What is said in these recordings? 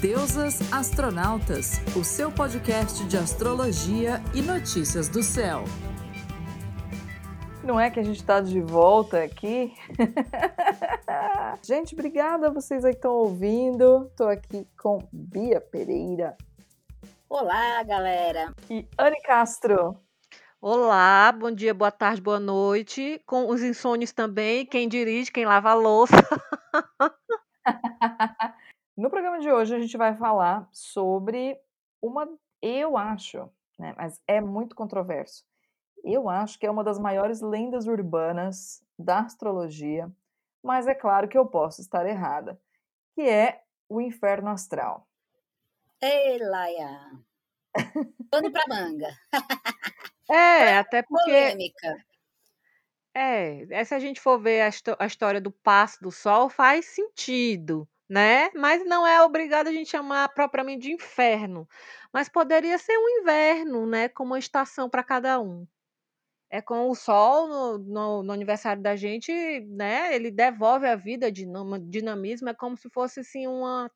Deusas Astronautas, o seu podcast de astrologia e notícias do céu. Não é que a gente está de volta aqui? gente, obrigada a vocês aí que estão ouvindo. Estou aqui com Bia Pereira. Olá, galera. E Anne Castro. Olá, bom dia, boa tarde, boa noite. Com os insônios também, quem dirige, quem lava a louça. no programa de hoje a gente vai falar sobre uma, eu acho, né, mas é muito controverso. Eu acho que é uma das maiores lendas urbanas da astrologia, mas é claro que eu posso estar errada, que é o inferno astral. Ei, Laia! Pano pra manga. É, até porque. Polêmica. É, se a gente for ver a, a, história do passo do sol, faz sentido, né? Mas não é obrigado a gente chamar propriamente de inferno. Mas poderia ser um inverno, né? Como uma estação para cada um. É com o sol no, no, no, aniversário da gente, né? Ele devolve a vida de dinamismo, é como se fosse assim uma,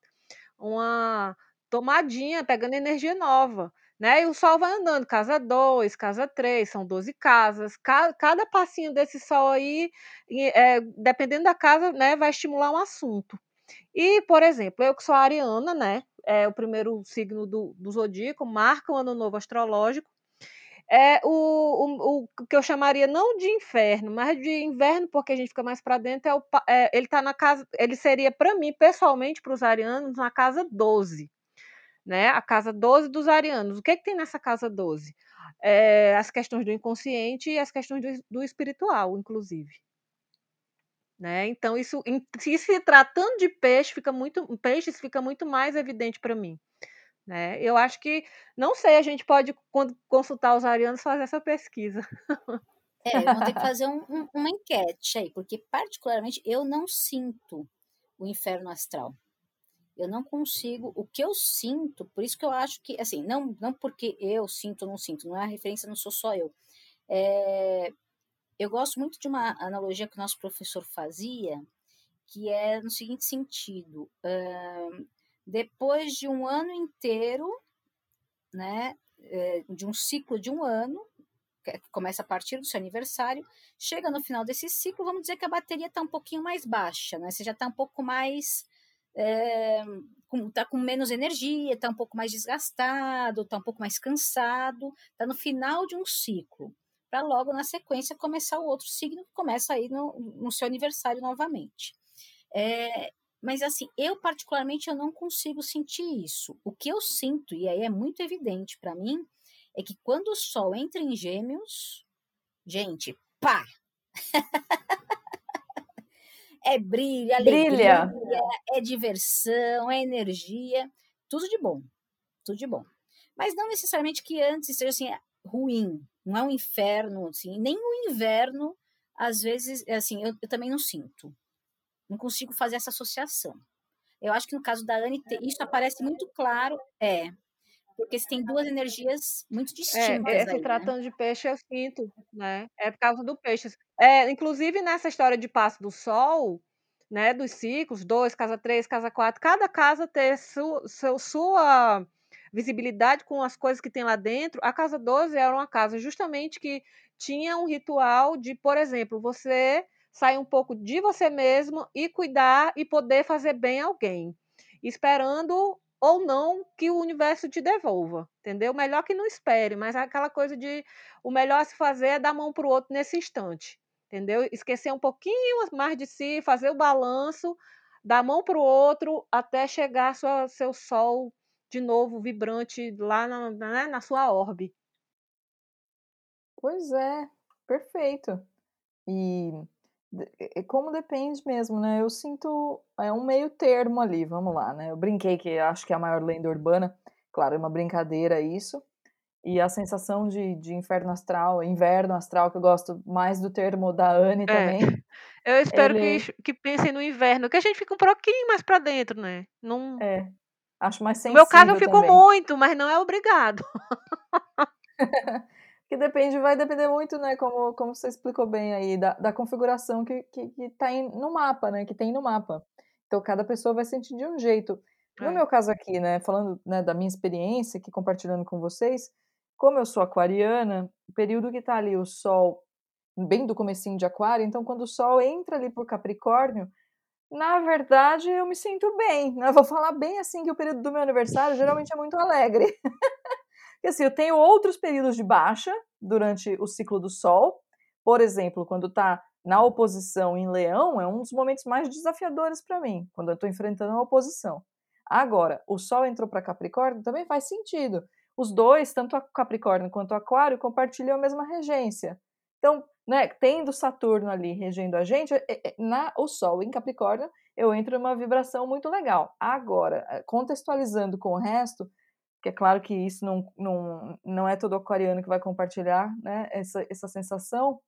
uma tomadinha, pegando energia nova. Né? E o sol vai andando, casa 2, casa 3, são 12 casas. Cada, cada passinho desse sol aí, é, dependendo da casa, né, vai estimular um assunto. E, por exemplo, eu que sou ariana, né? É o primeiro signo do, do zodíaco, marca o ano novo astrológico. É o, o, o que eu chamaria não de inferno, mas de inverno, porque a gente fica mais para dentro, é, o, é ele tá na casa, ele seria para mim, pessoalmente, para os arianos, na casa 12 né? A casa 12 dos arianos. O que, é que tem nessa casa 12? É, as questões do inconsciente e as questões do, do espiritual, inclusive. Né? Então, isso, em, se tratando de peixe, fica muito, peixes, fica muito mais evidente para mim. Né? Eu acho que, não sei, a gente pode, quando consultar os arianos, fazer essa pesquisa. É, vamos ter que fazer um, um, uma enquete aí, porque, particularmente, eu não sinto o inferno astral eu não consigo, o que eu sinto, por isso que eu acho que, assim, não, não porque eu sinto ou não sinto, não é a referência, não sou só eu. É, eu gosto muito de uma analogia que o nosso professor fazia, que é no seguinte sentido: uh, depois de um ano inteiro, né, é, de um ciclo de um ano, que começa a partir do seu aniversário, chega no final desse ciclo, vamos dizer que a bateria está um pouquinho mais baixa, né? Você já está um pouco mais é, com, tá com menos energia, tá um pouco mais desgastado, tá um pouco mais cansado, tá no final de um ciclo, para logo na sequência começar o outro signo que começa aí no, no seu aniversário novamente. É, mas assim, eu particularmente eu não consigo sentir isso. O que eu sinto, e aí é muito evidente para mim, é que quando o Sol entra em gêmeos, gente, pá! É brilho, alegria, Brilha. é diversão, é energia, tudo de bom, tudo de bom. Mas não necessariamente que antes seja assim ruim, não é um inferno, assim, nem o inverno, às vezes, assim, eu, eu também não sinto. Não consigo fazer essa associação. Eu acho que no caso da Anne, isso aparece muito claro, é, porque se tem duas energias muito é, distintas. É, se aí, tratando né? de peixe, eu sinto, né? É por causa do peixe. É, inclusive, nessa história de passo do sol, né, dos ciclos, dois, casa três, casa quatro, cada casa ter su, seu, sua visibilidade com as coisas que tem lá dentro. A casa 12 era uma casa justamente que tinha um ritual de, por exemplo, você sair um pouco de você mesmo e cuidar e poder fazer bem a alguém, esperando ou não que o universo te devolva, entendeu? Melhor que não espere, mas aquela coisa de o melhor a se fazer é dar mão para o outro nesse instante, entendeu? Esquecer um pouquinho mais de si, fazer o balanço, dar mão para o outro até chegar sua, seu sol de novo vibrante lá na, né, na sua orbe. Pois é, perfeito. E como depende mesmo, né? Eu sinto é um meio termo ali, vamos lá, né? Eu brinquei que acho que é a maior lenda urbana, claro, é uma brincadeira isso. E a sensação de, de inferno astral, inverno astral, que eu gosto mais do termo da Anne é. também. Eu espero ele... que, que pensem no inverno, que a gente fica um pouquinho mais para dentro, né? Não... É, acho mais sensível No meu caso eu fico também. muito, mas não é obrigado. que depende, vai depender muito, né, como, como você explicou bem aí, da, da configuração que, que, que tá em, no mapa, né, que tem no mapa. Então, cada pessoa vai sentir de um jeito. No É. meu caso aqui, né, falando, né, da minha experiência aqui compartilhando com vocês, como eu sou aquariana, o período que tá ali o sol bem do comecinho de aquário, então quando o sol entra ali por Capricórnio, na verdade eu me sinto bem, né, vou falar bem assim que o período do meu aniversário geralmente é muito alegre. Porque assim, eu tenho outros períodos de baixa durante o ciclo do sol, por exemplo, quando tá na oposição em Leão, é um dos momentos mais desafiadores para mim, quando eu estou enfrentando a oposição. Agora, o Sol entrou para Capricórnio, também faz sentido. Os dois, tanto a Capricórnio quanto o Aquário, compartilham a mesma regência. Então, né, tendo Saturno ali regendo a gente, é, é, na, o Sol em Capricórnio, eu entro numa vibração muito legal. Agora, eh, contextualizando com o resto, que é claro que isso não, não, não é todo aquariano que vai compartilhar né, essa, essa sensação,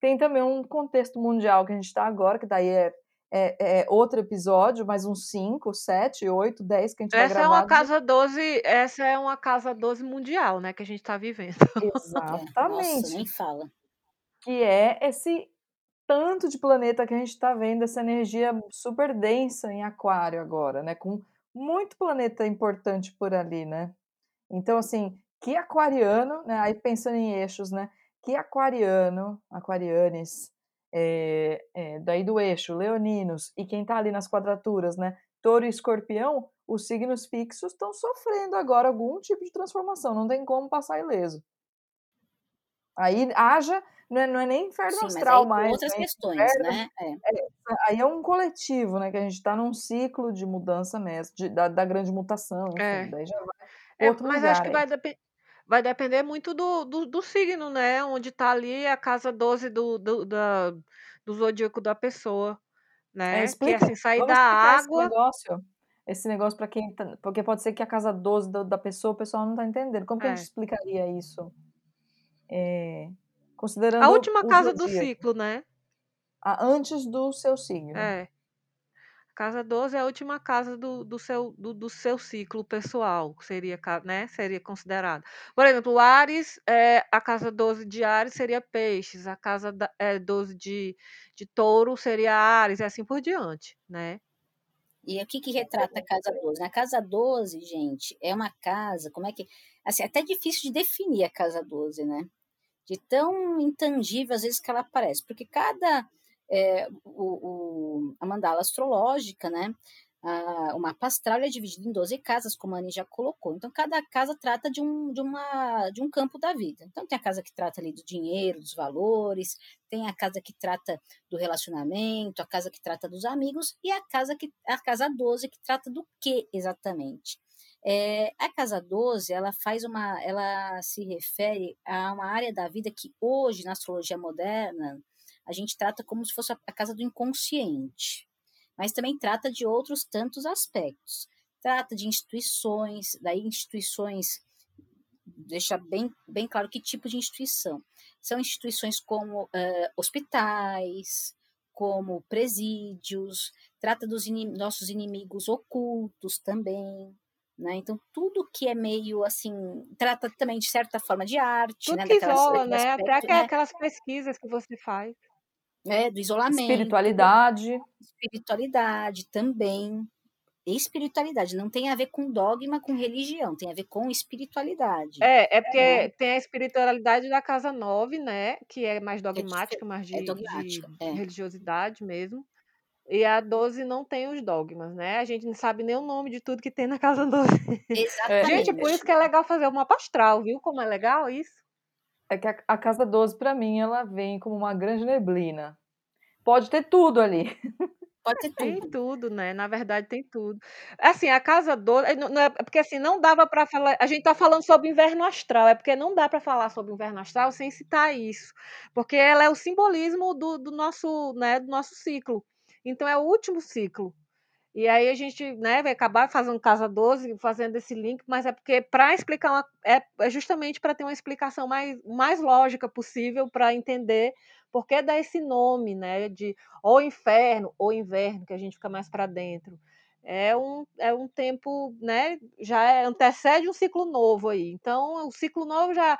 tem também um contexto mundial que a gente está agora, que daí é, é, é, outro episódio, mais uns 5, 7, 8, 10 que a gente essa vai gravar. Essa é uma casa 12, essa é uma casa 12 mundial, né, que a gente está vivendo. Exatamente. Nossa, nem fala. Que é esse tanto de planeta que a gente está vendo, essa energia super densa em aquário agora, né, com muito planeta importante por ali, né. Então, assim, que aquariano, né, aí pensando em eixos, né, que aquariano, aquarianes, é, é, daí do eixo, leoninos, e quem está ali nas quadraturas, né, touro e escorpião, os signos fixos estão sofrendo agora algum tipo de transformação, não tem como passar ileso. Aí haja, não é, não é nem inferno Sim, astral mas aí mais. outras né? questões, inferno, né? É. É, aí é um coletivo, né? Que a gente está num ciclo de mudança mesmo, de, da, da, grande mutação, enfim, é. daí já vai é, outro mas lugar acho que vai depender vai depender muito do, do, do, signo, né? Onde está ali a casa 12 do, do, da, do zodíaco da pessoa, né? É, explica, que é assim, sair vamos da água. Esse negócio, esse negócio para quem. Tá, porque pode ser que a casa 12 do, da pessoa o pessoal não está entendendo. Como que é. a gente explicaria isso? É, considerando. A última casa do ciclo, né? A, antes do seu signo. É. Casa 12 é a última casa do, do, seu, do, do seu ciclo pessoal, seria, né, seria considerado. Por exemplo, o Ares, é, a casa 12 de Ares seria Peixes, a casa da, é, 12 de, de Touro seria Ares, e assim por diante, né? E o que, que retrata a casa 12? A casa 12, gente, é uma casa, como é que. Assim, é até difícil de definir a casa 12, né? De tão intangível às vezes que ela parece, porque cada é, o, o, a mandala astrológica, né? O mapa astral é dividido em 12 casas, como a Anny já colocou. Então, cada casa trata de um, de, uma, de um campo da vida. Então, tem a casa que trata ali do dinheiro, dos valores, tem a casa que trata do relacionamento, a casa que trata dos amigos, e a casa, que, a casa 12 que trata do que exatamente? É, a casa 12, ela faz uma, ela se refere a uma área da vida que hoje, na astrologia moderna, a gente trata como se fosse a casa do inconsciente, mas também trata de outros tantos aspectos. Trata de instituições, daí instituições, deixa bem, bem claro que tipo de instituição. São instituições como uh, hospitais, como presídios, trata dos inim nossos inimigos ocultos também, né? Então, tudo que é meio assim, trata também de certa forma de arte, tudo né? que Daquelas, isola, né? aspecto, Até né? aquelas pesquisas que você faz. É, do isolamento. Espiritualidade. Espiritualidade também. Espiritualidade não tem a ver com dogma, com religião, tem a ver com espiritualidade. É, é porque é. tem a espiritualidade da casa 9, né? Que é mais dogmática, é, mais de, é dogmática, de religiosidade mesmo. E a 12 não tem os dogmas, né? A gente não sabe nem o nome de tudo que tem na casa 12. Exatamente. Gente, por isso que é legal fazer uma astral, viu? Como é legal isso? É que a, a casa 12, para mim, ela vem como uma grande neblina. Pode ter tudo ali. Pode ter tudo. Tem tudo, né? Na verdade, tem tudo. Assim, a casa 12. Não, não é, porque assim, não dava para falar. A gente tá falando sobre inverno astral, é porque não dá para falar sobre inverno astral sem citar isso. Porque ela é o simbolismo do, do, nosso, né, do nosso ciclo. Então, é o último ciclo. E aí a gente né, vai acabar fazendo casa 12, fazendo esse link, mas é porque para explicar uma, é, é justamente para ter uma explicação mais, mais lógica possível para entender por que dá esse nome, né, de ou inferno ou inverno, que a gente fica mais para dentro. É um, é um tempo, né, já é, antecede um ciclo novo aí. Então, o ciclo novo já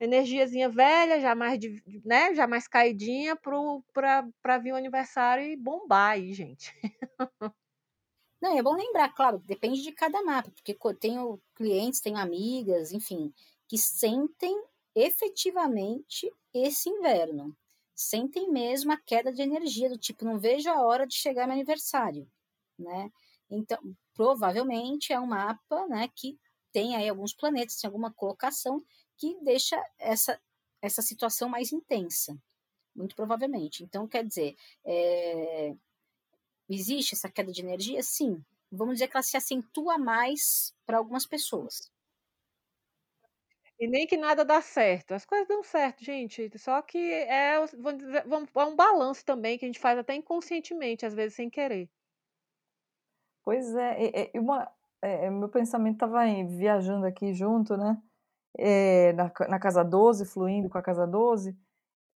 energiazinha velha, já mais, né, já mais caidinha para vir o aniversário e bombar aí, gente. Não, é bom lembrar, claro, depende de cada mapa, porque tenho clientes, tenho amigas, enfim, que sentem efetivamente esse inverno. Sentem mesmo a queda de energia, do tipo, não vejo a hora de chegar meu aniversário, né? Então, provavelmente é um mapa, né, que tem aí alguns planetas, tem alguma colocação que deixa essa, essa situação mais intensa, muito provavelmente. Então, quer dizer, é, existe essa queda de energia? Sim. Vamos dizer que ela se acentua mais para algumas pessoas. E nem que nada dá certo. As coisas dão certo, gente. Só que é, é um balanço também que a gente faz até inconscientemente, às vezes sem querer. Pois é, e, uma, é, meu pensamento estava viajando aqui junto, né? É, na, na casa 12, fluindo com a casa 12.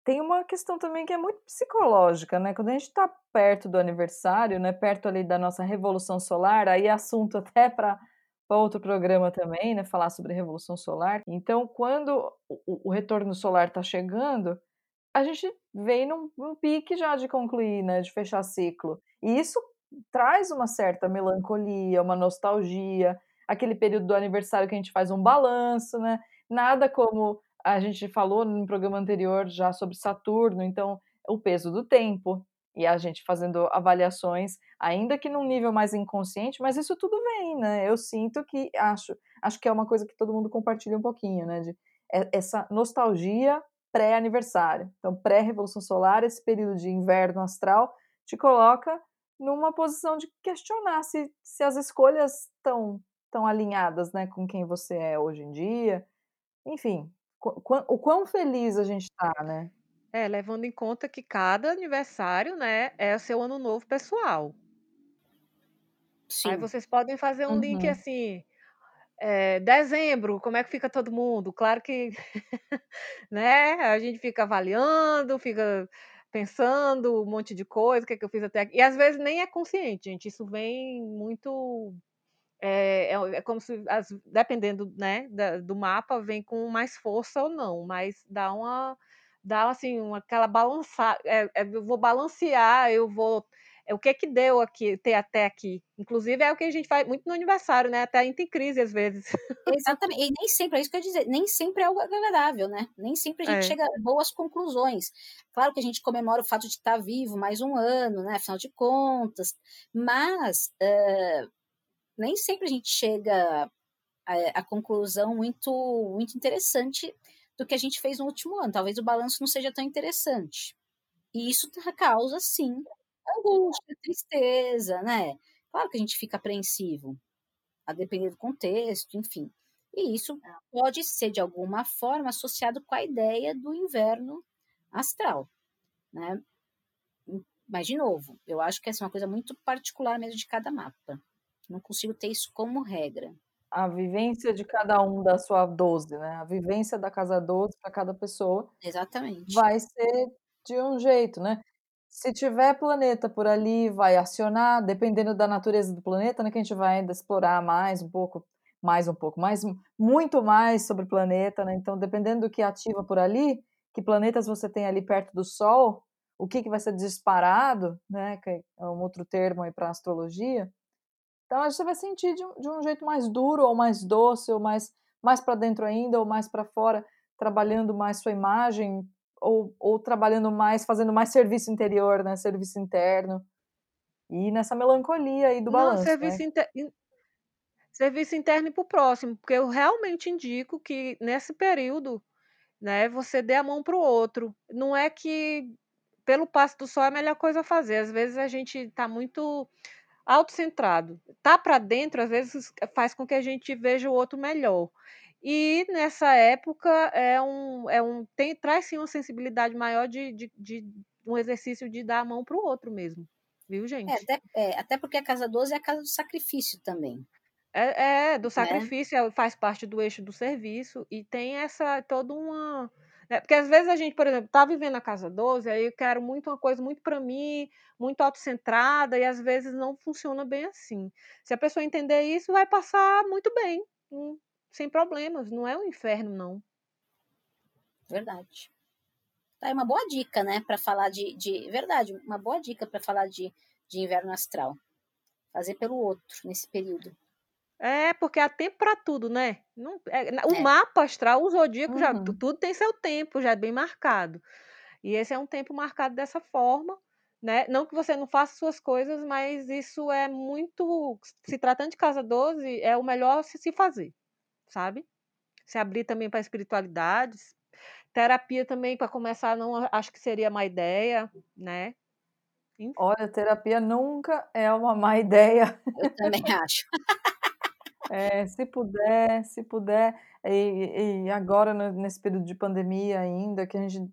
Tem uma questão também que é muito psicológica, né? Quando a gente está perto do aniversário, né? Perto ali da nossa revolução solar, aí é assunto até para outro programa também, né, falar sobre revolução solar. Então, quando o, o retorno solar está chegando, a gente vem num, num, pique já de concluir, né, de fechar ciclo. E isso traz uma certa melancolia, uma nostalgia, aquele período do aniversário que a gente faz um balanço, né? Nada como a gente falou no programa anterior já sobre Saturno, então o peso do tempo, e a gente fazendo avaliações, ainda que num nível mais inconsciente, mas isso tudo vem, né? Eu sinto que acho, acho que é uma coisa que todo mundo compartilha um pouquinho, né? De é, essa nostalgia pré-aniversário. Então, pré-revolução solar, esse período de inverno astral te coloca numa posição de questionar se, se as escolhas estão tão alinhadas, né, com quem você é hoje em dia. Enfim, o quão feliz a gente está, né? É, levando em conta que cada aniversário, né, é o seu ano novo pessoal. Aí vocês podem fazer um link Uhum. assim, eh, dezembro, como é que fica todo mundo? Claro que, né, a gente fica avaliando, fica pensando um monte de coisa, o que é que eu fiz até aqui, e às vezes nem é consciente, gente, isso vem muito é, é, é como se, as, dependendo né, da, do mapa, vem com mais força ou não, mas dá uma dá assim uma, aquela balançar, é, é, eu vou balancear, eu vou é o que que deu aqui ter até aqui. Inclusive é o que a gente faz muito no aniversário, né? Até entra em crise às vezes. Exatamente. E nem sempre, é isso que eu ia dizer, nem sempre é algo agradável, né? Nem sempre a gente É. chega a boas conclusões. Claro que a gente comemora o fato de estar vivo mais um ano, né? Afinal de contas. Mas eh, nem sempre a gente chega a, a conclusão muito, muito interessante do que a gente fez no último ano. Talvez o balanço não seja tão interessante. E isso causa, sim, angústia, tristeza, né? Claro que a gente fica apreensivo, a depender do contexto, enfim. E isso pode ser, de alguma forma, associado com a ideia do inverno astral, né? Mas, de novo, eu acho que essa é uma coisa muito particular mesmo de cada mapa. Não consigo ter isso como regra. A vivência de cada um da sua 12, né? A vivência da casa 12 para cada pessoa Exatamente. vai ser de um jeito, né? Se tiver planeta por ali, vai acionar, dependendo da natureza do planeta, né? Que a gente vai ainda explorar mais um pouco, mais um pouco, mais muito mais sobre o planeta, né? Então, dependendo do que ativa por ali, que planetas você tem ali perto do Sol, o que, que vai ser disparado, né? Que é um outro termo aí para astrologia. Então, a gente vai sentir de um, de um jeito mais duro, ou mais doce, ou mais, mais para dentro ainda, ou mais para fora, trabalhando mais sua imagem, ou, ou trabalhando mais, fazendo mais serviço interior, né? Serviço interno. E nessa melancolia aí do Não, balanço, serviço, né? inter... serviço interno para o próximo, porque eu realmente indico que nesse período, né, você dê a mão para o outro. Não é que pelo passo do sol é a melhor coisa a fazer. Às vezes a gente está muito autocentrado. Tá para dentro, às vezes, faz com que a gente veja o outro melhor. E nessa época é um, é um tem, traz sim uma sensibilidade maior de, de, de um exercício de dar a mão para o outro mesmo. Viu, gente? É até, é, até porque a casa 12 é a casa do sacrifício também. É, é do sacrifício, né? faz parte do eixo do serviço e tem essa toda uma. Né? Porque às vezes a gente, por exemplo, tá vivendo a casa 12, aí eu quero muito uma coisa muito para mim, muito autocentrada, e às vezes não funciona bem assim. Se a pessoa entender isso, vai passar muito bem, sem problemas. Não é um inferno, não. Verdade. Tá, é uma boa dica, né, para falar de, de. Verdade, uma boa dica para falar de, de inverno astral. fazer pelo outro nesse período. É, porque há tempo para tudo, né? Não, é, o É. mapa astral, o zodíaco, já, Uhum. tudo tem seu tempo, já é bem marcado. E esse é um tempo marcado dessa forma, né? Não que você não faça suas coisas, mas isso é muito. Se tratando de casa 12, é o melhor se se fazer, sabe? Se abrir também para espiritualidades. Terapia também, para começar, não acho que seria uma ideia, né? Enfim. Olha, terapia nunca é uma má ideia. Eu também acho. É, se puder, se puder. E, e agora, nesse período de pandemia ainda, que a gente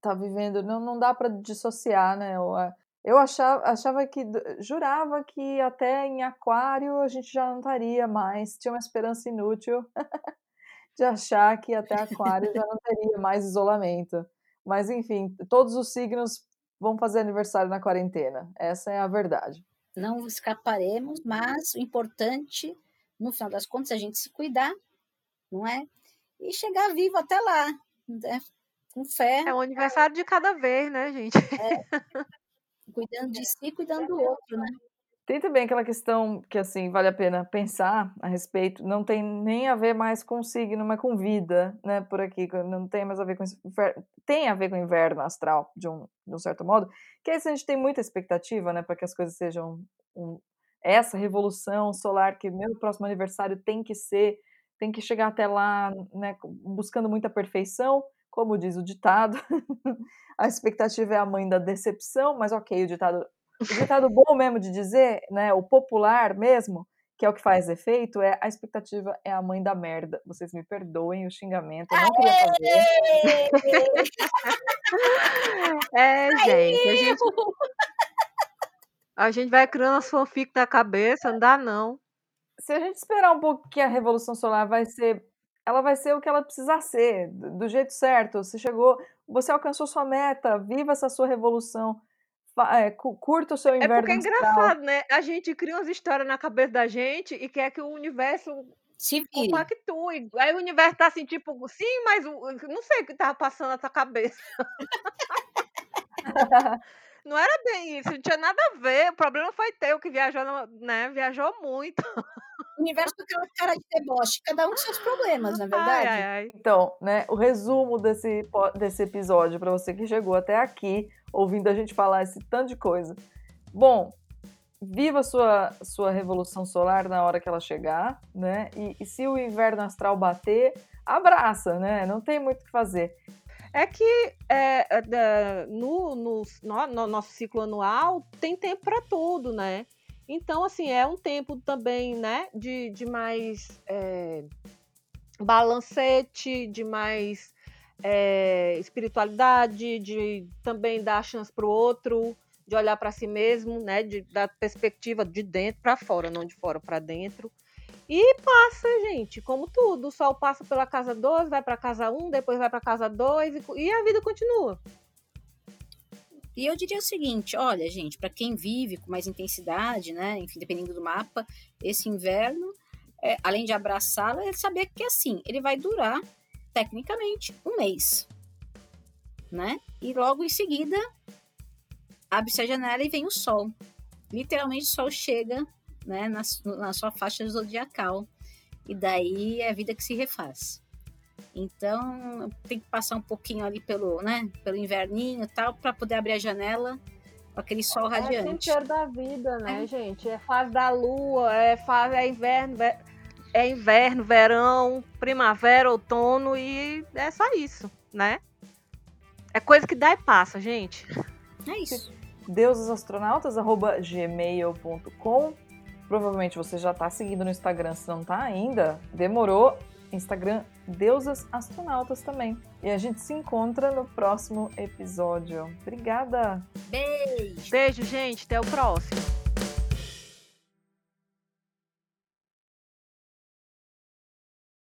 tá vivendo, não, não dá para dissociar, né? Eu, a- eu achava, achava que, jurava que até em aquário a gente já não estaria mais. Tinha uma esperança inútil de achar que até aquário já não teria mais isolamento. Mas, enfim, todos os signos vão fazer aniversário na quarentena. Essa é a verdade. Não escaparemos, mas o importante, no final das contas, é a gente se cuidar, não é? E chegar vivo até lá, né? com fé, É o aniversário de cada vez, né, gente? cuidando de si, cuidando do outro, né? Tem também aquela questão que, assim, vale a pena pensar a respeito, não tem nem a ver mais com signo, mas com vida, né, por aqui, não tem mais a ver com isso, tem a ver com o inverno astral, de um, de um certo modo, que é isso, a gente tem muita expectativa, né, para que as coisas sejam um, essa revolução solar, que meu próximo aniversário tem que ser, tem que chegar até lá, né, buscando muita perfeição, como diz o ditado, a expectativa é a mãe da decepção, mas ok, o ditado o ditado bom mesmo de dizer, né, o popular mesmo, que é o que faz efeito, é a expectativa é a mãe da merda. Vocês me perdoem o xingamento, eu não queria fazer. É, gente, a gente, a gente vai criando as fanfic da cabeça, não dá não. Se a gente esperar um pouco que a Revolução Solar vai ser, ela vai ser o que ela precisa ser, do jeito certo. Você chegou, você alcançou sua meta, viva essa sua revolução. É, curta o seu inverno É porque é engraçado, né? A gente cria umas histórias na cabeça da gente e quer que o universo se compactue. Aí o universo tá assim, tipo, sim, mas não sei o que tava passando na tua cabeça. não era bem isso, não tinha nada a ver. O problema foi teu que viajou, né? Viajou muito. O universo com aquela cara de deboche, cada um com seus problemas, na verdade. Ai, ai, ai. Então, né, o resumo desse, desse episódio, para você que chegou até aqui, ouvindo a gente falar esse tanto de coisa. Bom, viva sua sua revolução solar na hora que ela chegar, né? E, e se o inverno astral bater, abraça, né? Não tem muito o que fazer. É que é, no, no, no, no nosso ciclo anual tem tempo para tudo, né? Então, assim, é um tempo também, né, de, de mais é, balancete, de mais é, espiritualidade, de também dar chance para o outro, de olhar para si mesmo, né, de, da perspectiva de dentro para fora, não de fora para dentro. E passa, gente, como tudo. O sol passa pela casa 2, vai para casa 1, um, depois vai para casa 2 e, e a vida continua. E eu diria o seguinte, olha, gente, para quem vive com mais intensidade, né, enfim, dependendo do mapa, esse inverno, é, além de abraçá-la, é saber que assim, ele vai durar tecnicamente um mês, né? E logo em seguida abre-se a janela e vem o sol. Literalmente o sol chega, né, na, na sua faixa zodiacal. E daí é a vida que se refaz. Então, tem que passar um pouquinho ali pelo, né, pelo inverninho e tal, para poder abrir a janela com aquele sol é radiante. É da vida, né, é. gente? É fase da lua, é fase é inverno, é inverno, verão, primavera, outono e é só isso, né? É coisa que dá e passa, gente. É isso. deusasastronautas@gmail.com. Provavelmente você já está seguindo no Instagram, se não está ainda, demorou. Instagram Deusas Astronautas também. E a gente se encontra no próximo episódio. Obrigada. Beijo. Beijo, gente. Até o próximo.